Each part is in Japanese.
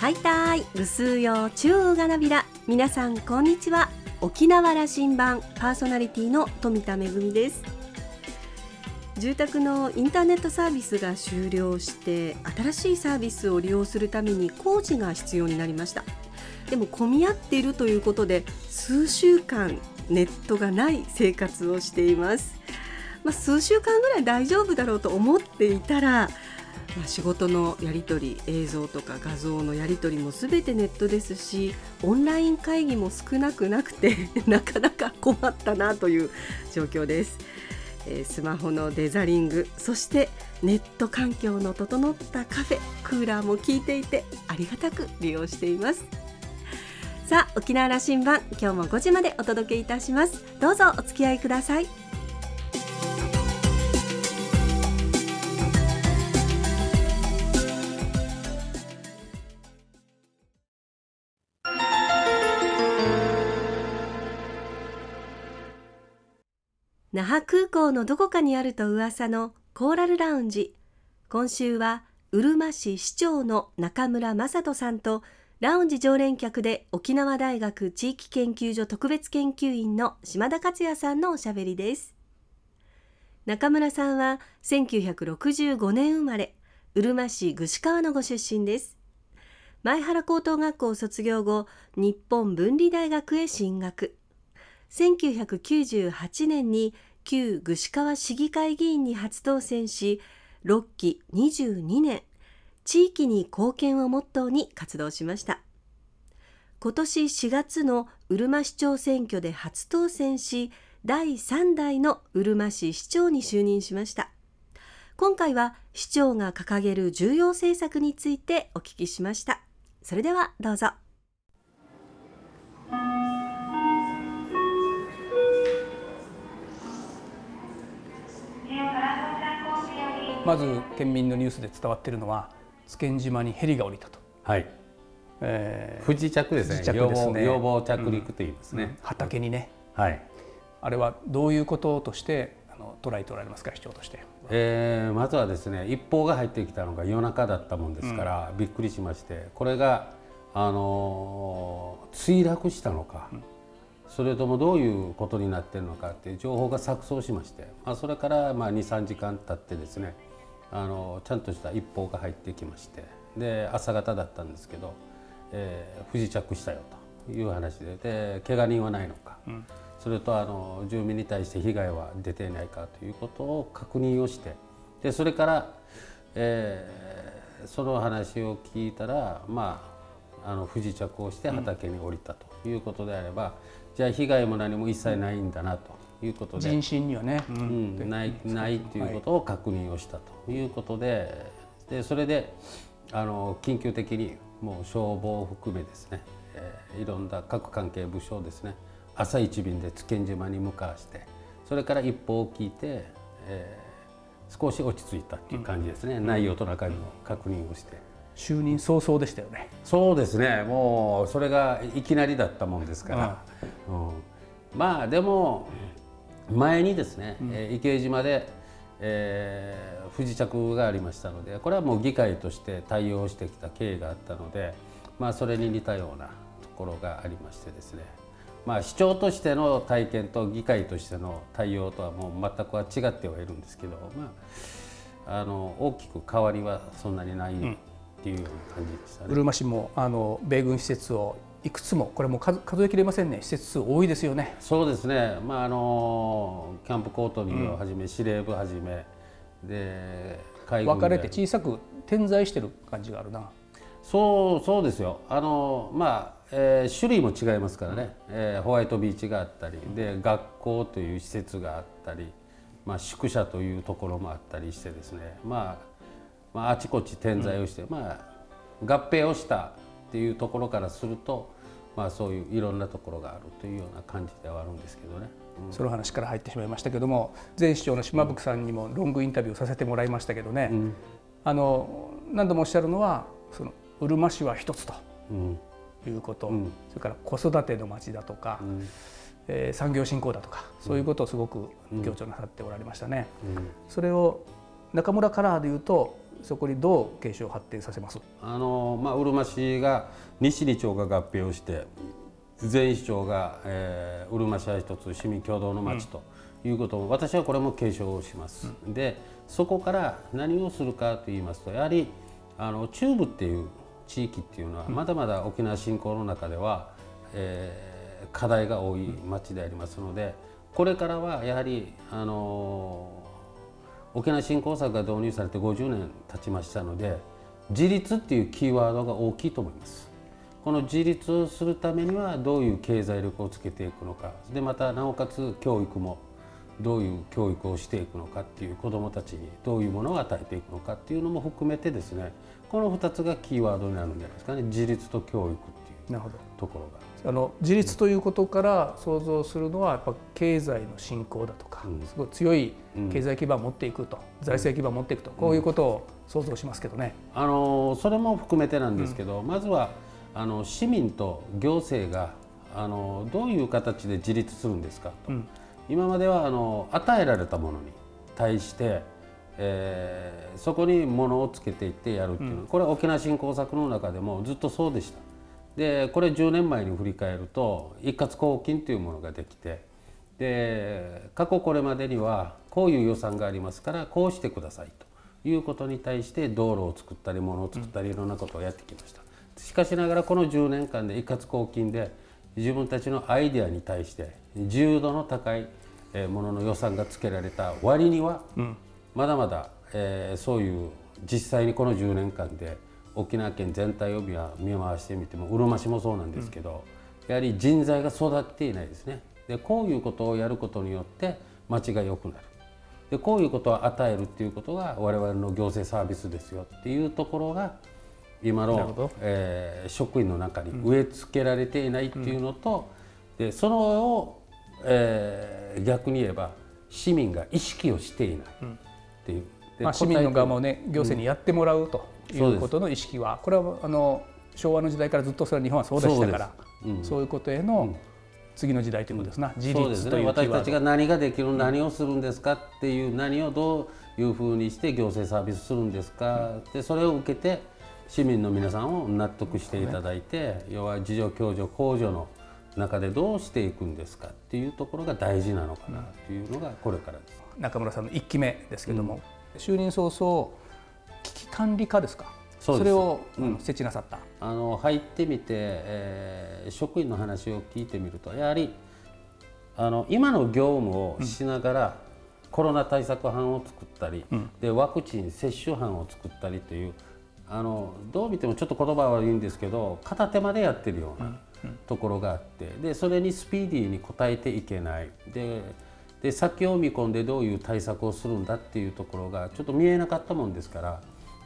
はいたい。ぐすうよ中がなびら。皆さんこんにちは。沖縄羅針盤パーソナリティの富田恵です。住宅のインターネットサービスが終了して新しいサービスを利用するために工事が必要になりました。でも混み合っているということで数週間ネットがない生活をしています、まあ、数週間ぐらい大丈夫だろうと思っていたらまあ、仕事のやり取り映像とか画像のやり取りもすべてネットですしオンライン会議も少なくなくて なかなか困ったなという状況です、えー、スマホのデザリングそしてネット環境の整ったカフェクーラーも効いていてありがたく利用しています。さあ沖縄羅針盤今日も5時までお届けいたします。どうぞお付き合いください。那覇空港のどこかにあると噂のコーラルラウンジ。今週はうるま市市長の中村正人さんとラウンジ常連客で沖縄大学地域研究所特別研究員の島田克也さんのおしゃべりです。中村さんは1965年生まれうるま市串川のご出身です。前原高等学校を卒業後日本文理大学へ進学。1998年に旧串川市議会議員に初当選し6期22年地域に貢献をモットーに活動しました。今年4月のうるま市長選挙で初当選し第3代のうるま市市長に就任しました。今回は市長が掲げる重要政策についてお聞きしました。それではどうぞ。まず県民のニュースで伝わっているのは津堅島にヘリが降りたと。はい。えー、不時着ですね。すね要望着陸と言いますね、うん、畑にね。はい。あれはどういうこととしてあの捉えておられますか市長として。えー、まずはですね一報が入ってきたのが夜中だったもんですから、うん、びっくりしましてこれがあの墜落したのか、うん、それともどういうことになっているのかっていう情報が錯綜しまして、まあ、それからまあ23時間経ってですねあのちゃんとした一報が入ってきましてで朝方だったんですけど、えー、不時着したよという話でで怪我人はないのか、うん、それとあの住民に対して被害は出ていないかということを確認をしてでそれから、えー、その話を聞いたらまああの不時着をして畑に降りたということであれば、うん、じゃあ被害も何も一切ないんだなと。いうことで。人身にはね、うん、ないないということを確認をしたということで。でそれであの緊急的にもう消防を含めですね、えー、いろんな各関係部署ですね朝一便で津堅島に向かわしてそれから一報を聞いて、えー、少し落ち着いたっていう感じですね、うん、内容と中身の確認をして。就任早々でしたよね。そうですね。もうそれがいきなりだったもんですから。うん、まあでも前にですね、うん、え池江島で、えー、不時着がありましたのでこれはもう議会として対応してきた経緯があったので、まあ、それに似たようなところがありましてですね、まあ、市長としての体験と議会としての対応とはもう全くは違ってはいるんですけど、まあ、あの大きく変わりはそんなにないっていうような感じでしたね。うるま市もあの米軍施設をいくつもこれも数数えきれませんね。施設数多いですよね。そうですね。まああのキャンプコートリーをはじめ、うん、司令部はじめで分かれて小さく点在してる感じがあるな。そうそうですよ。あのまあ、えー、種類も違いますからね、うん、えー、ホワイトビーチがあったりで学校という施設があったり、まあ、宿舎というところもあったりしてですね、まあ、まああちこち点在をして、うん、まあ合併をしたっていうところからすると、まあ、そういういろんなところがあるというような感じではあるんですけどね。うん、その話から入ってしまいましたけども前市長の島吹さんにもロングインタビューさせてもらいましたけどね、うん、あの何度もおっしゃるのはそのうるま市は一つということ、うん、それから子育ての町だとか、うん、えー、産業振興だとかそういうことをすごく強調なさっておられましたね。それを中村カラーでいうとそこにどう継承発展させます？あの、まあ、うるま市が西2町が合併をして全市町が、えー、うるま市は一つ市民共同の町ということを、うん、私はこれも継承をします。うん、でそこから何をするかと言いますとやはりあの中部っていう地域っていうのはまだまだ沖縄振興の中では、えー、課題が多い町でありますのでこれからはやはりあの沖縄振興策が導入されて50年経ちましたので自立っていうキーワードが大きいと思います。この自立をするためにはどういう経済力をつけていくのかでまたなおかつ教育もどういう教育をしていくのかっていう子どもたちにどういうものを与えていくのかっていうのも含めてですねこの2つがキーワードになるんじゃないですかね自立と教育っていうところが。あの自立ということから想像するのはやっぱ経済の振興だとか、うん、すごい強い経済基盤を持っていくと、うん、財政基盤を持っていくと、こういうことを想像しますけどね。あのそれも含めてなんですけど、まずはあの市民と行政があのどういう形で自立するんですかと、今まではあの与えられたものに対して、えー、そこにものをつけていってやるっていうの、これは沖縄振興策の中でもずっとそうでした。でこれ10年前に振り返ると一括交金というものができてで過去これまでにはこういう予算がありますからこうしてくださいということに対して道路を作ったり物を作ったりいろんなことをやってきました。しかしながらこの10年間で一括交金で自分たちのアイデアに対して自由度の高いものの予算がつけられた割には、まだまだ、えー、そういう実際にこの10年間で沖縄県全体を見回してみてもうるま市もそうなんですけど、やはり人材が育っていないですね。でこういうことをやることによって町が良くなる。でこういうことを与えるっていうことが我々の行政サービスですよっていうところが今の、えー、職員の中に植え付けられていないっていうのと、うん、でそのを、えー、逆に言えば市民が意識をしていないっていう。うん、まあ、市民の側もね行政にやってもらうということの意識は、これはあの昭和の時代からずっとそれは日本はそうでしたからそう,、いうことへの次の時代ということですな、自立という、ね、私たちが何ができる何をするんですかっていう何をどういうふうにして行政サービスするんですか、でそれを受けて市民の皆さんを納得していただいて、要は自助共助公助の中でどうしていくんですかっていうところが大事なのかなというのがこれからです。中村さんの1期目ですけども、うん、就任早々危機管理課ですか？それを、うん、設置なさった。あの入ってみて、えー、職員の話を聞いてみるとやはりあの今の業務をしながら、うん、コロナ対策班を作ったり、うん、でワクチン接種班を作ったりというあのどう見てもちょっと言葉は悪いんですけど片手までやってるようなところがあってでそれにスピーディーに応えていけない。でで先を見込んでどういう対策をするんだっていうところがちょっと見えなかったもんですから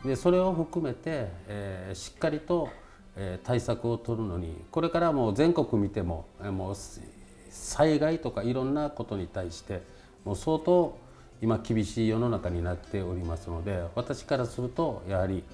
でそれを含めて、えー、しっかりと、えー、対策を取るのにこれからもう全国見てももう災害とかいろんなことに対してもう相当今厳しい世の中になっておりますので私からするとやはり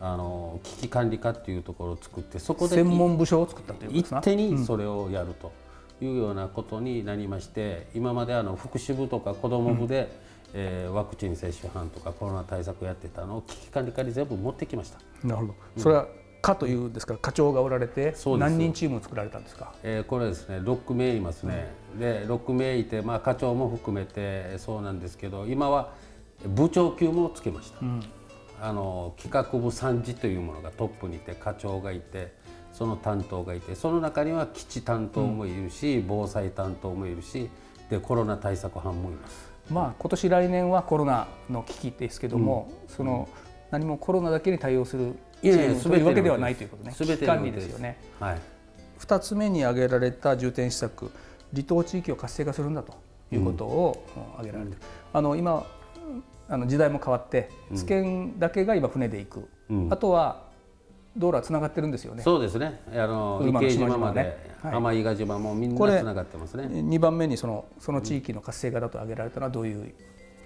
あの危機管理課っていうところを作ってそこで専門部署を作ったという一手にそれをやるというようなことになりまして、うん、今まであの福祉部とか子ども部で、うん、えー、ワクチン接種班とかコロナ対策やってたのを危機管理課に全部持ってきました。なるほど、うん、それは課というですから課長がおられて何人チームを作られたんですか？えー、これですね6名いますね。で6名いてまあ課長も含めてそうなんですけど今は部長級もつけました。あの企画部参事というものがトップにいて課長がいてその担当がいてその中には基地担当もいるし、うん、防災担当もいるしでコロナ対策班もいます。まあ、今年来年はコロナの危機ですけども、うん、その何もコロナだけに対応するチームというわけではないということね。危機管理ですよね。はい、2つ目に挙げられた重点施策離島地域を活性化するんだということを挙げられて、うん、あの今あの時代も変わって津堅だけが今船で行く、うん、あとは道路はつながってるんですよね。そうですね。あの池島まで、はい、天伊賀島もみんなつながってますね。二番目にそのその地域の活性化だと挙げられたのはどういう、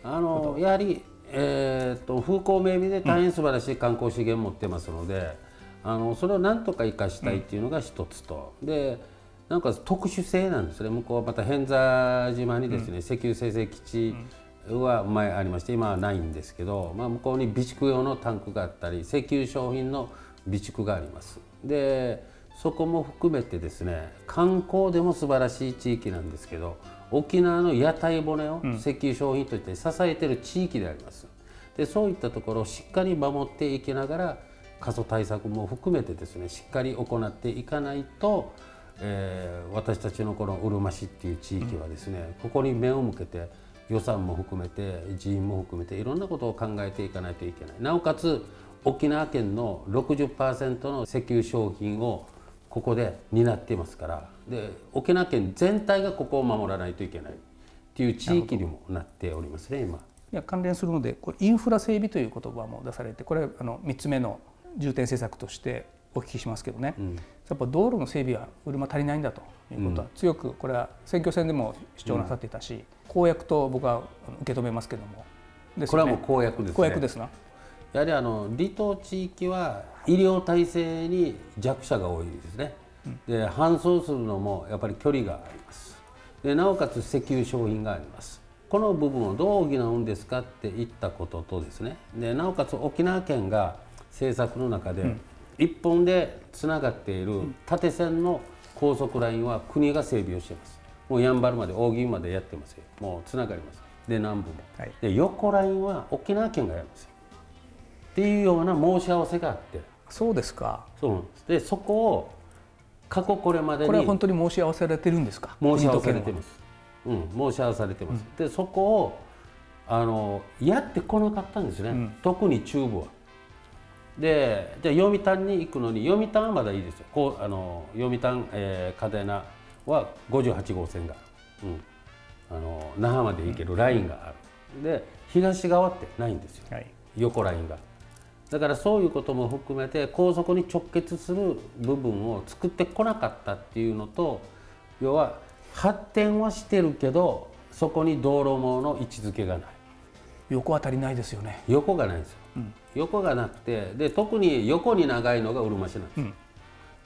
あのやはり、えー、っと風光明媚で大変素晴らしい観光資源を持ってますので、うん、あのそれをなんとか生かしたいっていうのが一つと、うん、でなんか特殊性なんですね。向こうまた偏座島にですね、石油生成基地、は前ありまして今はないんですけど、まあ、向こうに備蓄用のタンクがあったり石油商品の備蓄があります。でそこも含めてですね観光でも素晴らしい地域なんですけど沖縄の屋台骨を石油商品として支えている地域であります、でそういったところをしっかり守っていきながら過疎対策も含めてですねしっかり行っていかないと、えー、私たちのこのうるま市っていう地域はですね、ここに目を向けて予算も含めて人員も含めていろんなことを考えていかないといけない。なおかつ沖縄県の60%の石油商品をここで担っていますからで沖縄県全体がここを守らないといけないっていう地域にもなっておりますね今。いや関連するのでこれインフラ整備という言葉も出されてこれあの3つ目の重点政策としてお聞きしますけどね、うん、やっぱ道路の整備は車足りないんだということは強くこれは選挙戦でも主張なさっていたし、うん、公約と僕は受け止めますけども、ね、これはもう公約ですね。公約ですなやはりあの離島地域は医療体制に弱者が多いですね、で搬送するのもやっぱり距離があります。でなおかつ石油商品があります。この部分をどう補うんですかって言ったこととですね。でなおかつ沖縄県が政策の中で一本でつながっている縦線の高速ラインは国が整備をしています。もうやんばるまで大宜までやってますよ。もうつながります。で南部も、はい、で横ラインは沖縄県がやるんですよっていうような申し合わせがあって。そうですか。そうです。でそこを過去これまでにこれは本当に申し合わせられてるんですか？申し合わされてます、うん、申し合わされてます、うん、でそこをあのやってこなかったんですね、うん、特に中部は。でじゃあ読谷に行くのに読谷はまだいいですよ。こうあの読谷、えー、嘉手納は58号線が、うん、あの那覇まで行けるラインがある、で東側ってないんですよ、はい、横ラインが。だからそういうことも含めて高速に直結する部分を作ってこなかったっていうのと要は発展はしてるけどそこに道路網の位置づけがない。横は足りないですよね。横がないんですよ、うん、横がなくてで特に横に長いのがうるま市なんです、うん、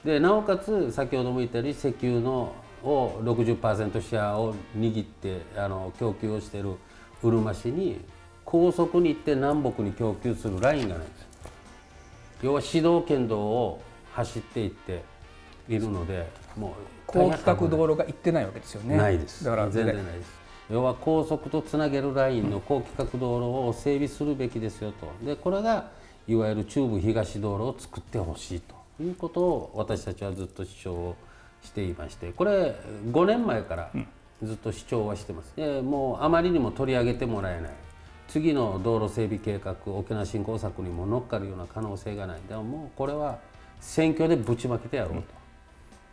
でなおかつ先ほども言ったように石油のを60%シェアを握ってあの供給をしているうるま市に高速に行って南北に供給するラインがないんです要は指導県道を走っていっているのでもう高規格道路が行ってないわけですよね。ないです。だから全然ないです。要は高速とつなげるラインの高規格道路を整備するべきですよと。でこれがいわゆる中部東道路を作ってほしいということを私たちはずっと主張していましてこれ5年前からずっと主張はしてます。でもうあまりにも取り上げてもらえない次の道路整備計画沖縄振興策にも乗っかるような可能性がないでももうこれは選挙でぶちまけてやろう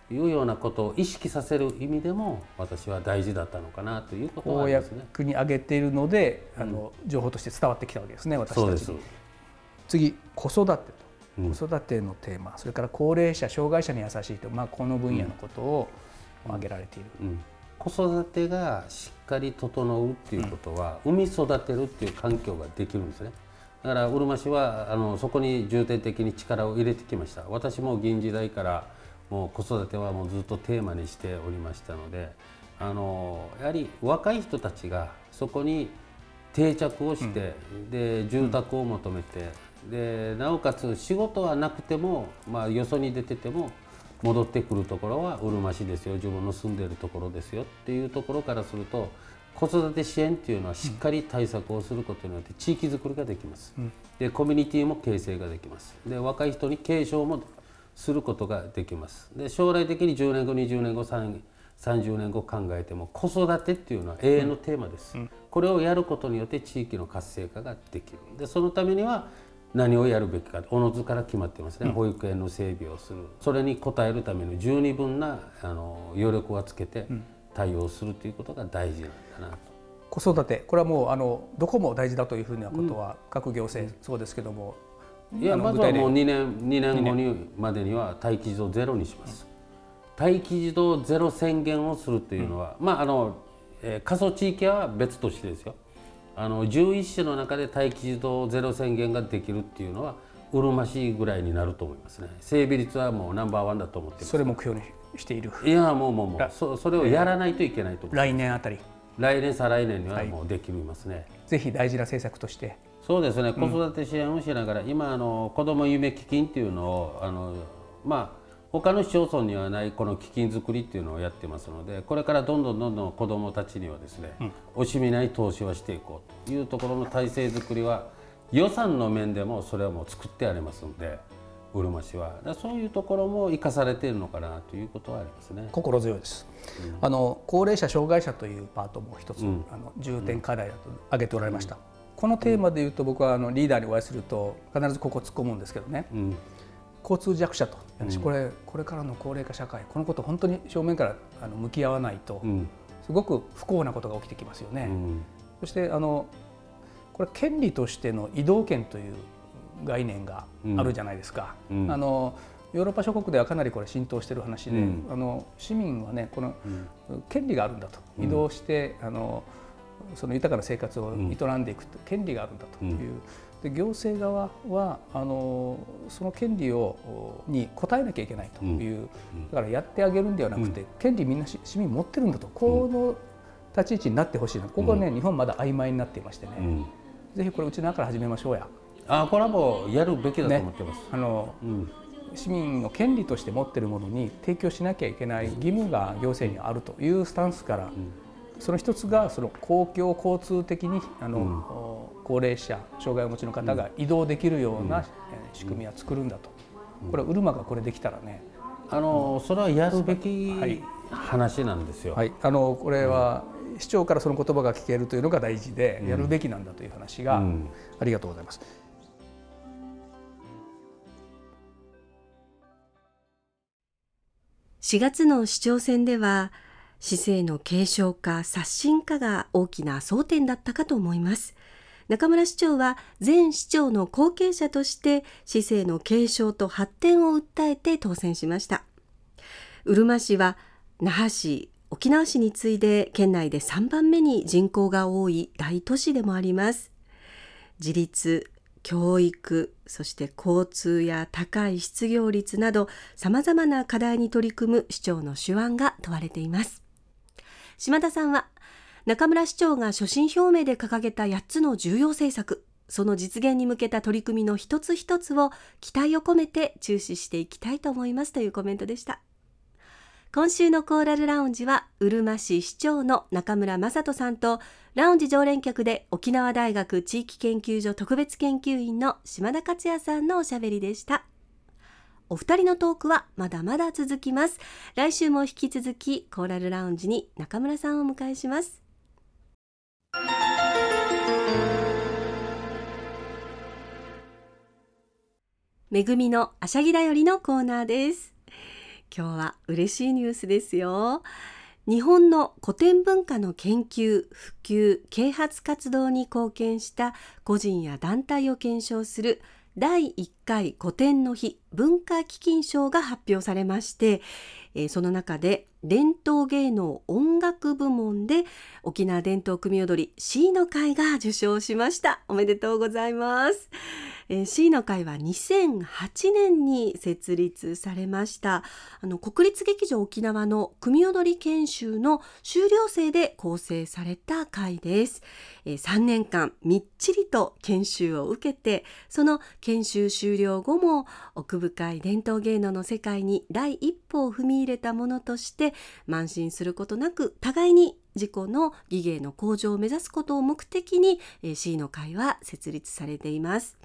というようなことを意識させる意味でも私は大事だったのかなということはありますね。公に上げているので、あの情報として伝わってきたわけですね私たちに。次子育てと、子育てのテーマそれから高齢者障害者に優しいと、まあ、この分野のことを挙げられている。うんうん子育てがしっかり整うっていうことは、産み育てるっていう環境ができるんですね。だからうるま市はあのそこに重点的に力を入れてきました。私も議員時代からもう子育てはもうずっとテーマにしておりましたのであのやはり若い人たちがそこに定着をして、うん、で住宅を求めてでなおかつ仕事はなくても、まあ、よそに出てても戻ってくるところはうるま市ですよ。自分の住んでいるところですよっていうところからすると子育て支援っていうのはしっかり対策をすることによって地域づくりができます、うん、でコミュニティも形成ができます。で若い人に継承もすることができます。で将来的に10年後20年後30年後考えても子育てっていうのは永遠のテーマです、うん、これをやることによって地域の活性化ができる。でそのためには何をやるべきかおのずから決まってますね、うん、保育園の整備をする。それに応えるための十二分なあの余力をつけて対応するということが大事なんだなと。子育て。これはもうあのどこも大事だというふうなことは、各行政そうですけども、いやまずはもう2年 ,2 年後にまでには待機児童ゼロにします。待機児童ゼロ宣言をするというのは、まああの、えー、過疎地域は別としてですよあの11市の中で待機児童ゼロ宣言ができるっていうのはうるま市ぐらいになると思いますね。整備率はもうナンバーワンだと思ってます。それ目標にしている。いやもうもうもうそそれをやらないといけないと思来年あたり。来年再来年にはもうできますね、はい、ぜひ大事な政策として。そうですね、子育て支援をしながら、今あの子ども夢基金っていうのをあのまあ他の市町村にはないこの基金作りっていうのをやってますのでこれからどんどんどんどん子どもたちにはですね、うん、惜しみない投資をしていこうというところの体制づくりは予算の面でもそれはもう作ってありますので。うるま市は。そういうところも生かされているのかなということはありますね。心強いです、うん、あの高齢者障害者というパートも一つ、うん、あの重点課題だと挙げておられました、うん、このテーマでいうと僕はあのリーダーにお会いすると必ずここ突っ込むんですけどね、交通弱者と。これこれからの高齢化社会このこと本当に正面からあの向き合わないと、すごく不幸なことが起きてきますよね。そしてあのこれ権利としての移動権という概念があるじゃないですか。うん、あのヨーロッパ諸国ではかなりこれ浸透している話で、うん、あの市民はねこの権利があるんだと、移動してあのその豊かな生活を営んでいく権利があるんだという、で行政側はあのその権利をに応えなきゃいけないという、だからやってあげるんではなくて、権利みんな市民持ってるんだと。この立ち位置になってほしいな。ここはね、日本まだ曖昧になっていましてね、ぜひこれうちの中から始めましょうや。あこれはもうやるべきだと思ってます。ね、あの、うん、市民の権利として持っているものに提供しなきゃいけない義務が行政にあるというスタンスから、うん、その一つがその公共交通的にあの、うん、高齢者障害をお持ちの方が移動できるような仕組みは作るんだと、これうるまがこれできたらね。あのそれはやるべき話なんですよ。はい、あのこれは、市長からその言葉が聞けるというのが大事で、やるべきなんだという話が、ありがとうございます。4月の市長選では市政の継承化刷新化が大きな争点だったかと思います中村市長は前市長の後継者として市政の継承と発展を訴えて当選しました。うるま市は那覇市沖縄市に次いで県内で3番目に人口が多い大都市でもあります。自立教育そして交通や高い失業率などさまざまな課題に取り組む市長の手腕が問われています。島田さんは中村市長が所信表明で掲げた8つの重要政策。その実現に向けた取り組みの一つ一つを期待を込めて注視していきたいと思いますというコメントでした。今週のコーラルラウンジはうるま市市長の中村雅人さんとラウンジ常連客で沖縄大学地域研究所特別研究員の島田克也さんのおしゃべりでした。お二人のトークはまだまだ続きます。来週も引き続きコーラルラウンジに中村さんをお迎えします。めぐみのあしゃぎだよりのコーナーです。今日は嬉しいニュースですよ。日本の古典文化の研究普及啓発活動に貢献した個人や団体を検証する第1回古典の日文化基金賞が発表されまして、えその中で伝統芸能音楽部門で沖縄伝統組踊り C の会が受賞しました。おめでとうございます、えー、C の会は2008年に設立されました。あの国立劇場沖縄の組踊り研修の修了生で構成された会です、えー、3年間みっちりと研修を受けてその研修終了後も奥深い伝統芸能の世界に第一歩を踏み入れたものとして慢心することなく互いに自己の技芸の向上を目指すことを目的に C の会は設立されています。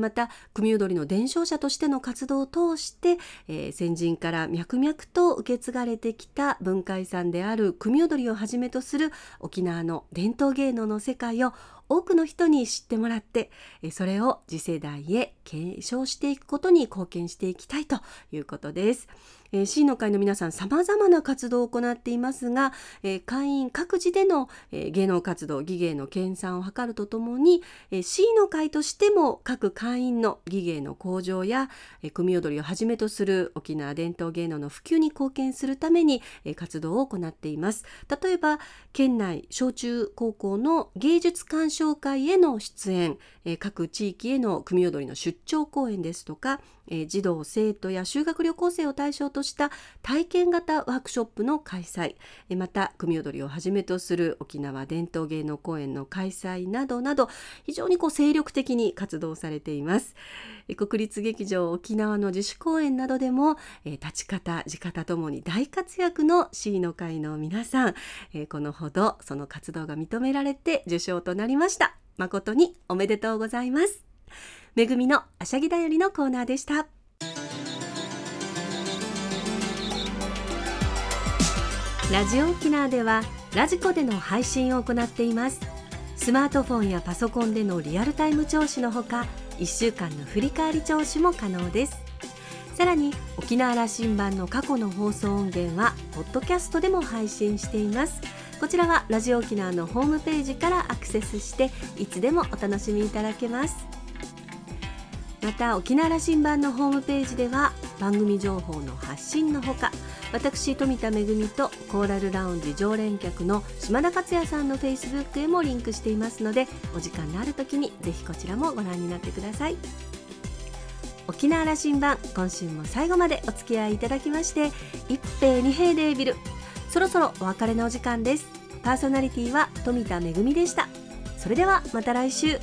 また組踊りの伝承者としての活動を通して、え、先人から脈々と受け継がれてきた文化遺産である組踊りをはじめとする沖縄の伝統芸能の世界を多くの人に知ってもらってそれを次世代へ継承していくことに貢献していきたいということです。えー、C の会の皆さん様々な活動を行っていますが、えー、会員各自での、えー、芸能活動技芸の研鑽を図るとともに、えー、C の会としても各会員の技芸の向上や、えー、組踊りをはじめとする沖縄伝統芸能の普及に貢献するために、えー、活動を行っています。例えば県内小中高校の芸術鑑賞会への出演、えー、各地域への組踊りの出張講演ですとか、え、児童生徒や修学旅行生を対象とした体験型ワークショップの開催。また組踊りをはじめとする沖縄伝統芸能公演の開催などなど非常にこう精力的に活動されています。国立劇場沖縄の自主公演などでも立ち方地方ともに大活躍の C の会の皆さんこのほどその活動が認められて受賞となりました。誠におめでとうございます。めぐみのあしゃぎだよりのコーナーでした。ラジオ沖縄ではラジコでの配信を行っています。スマートフォンやパソコンでのリアルタイム聴取のほか1週間の振り返り聴取も可能です。さらに沖縄羅針盤の過去の放送音源はポッドキャストでも配信しています。こちらはラジオ沖縄のホームページからアクセスしていつでもお楽しみいただけます。また沖縄羅針盤のホームページでは番組情報の発信のほか私富田恵とコーラルラウンジ常連客の島田克也さんのフェイスブックへもリンクしていますのでお時間のある時にぜひこちらもご覧になってください。沖縄羅針盤今週も最後までお付き合いいただきまして一平二平デービル。そろそろお別れのお時間です。パーソナリティは富田恵でした。それではまた来週。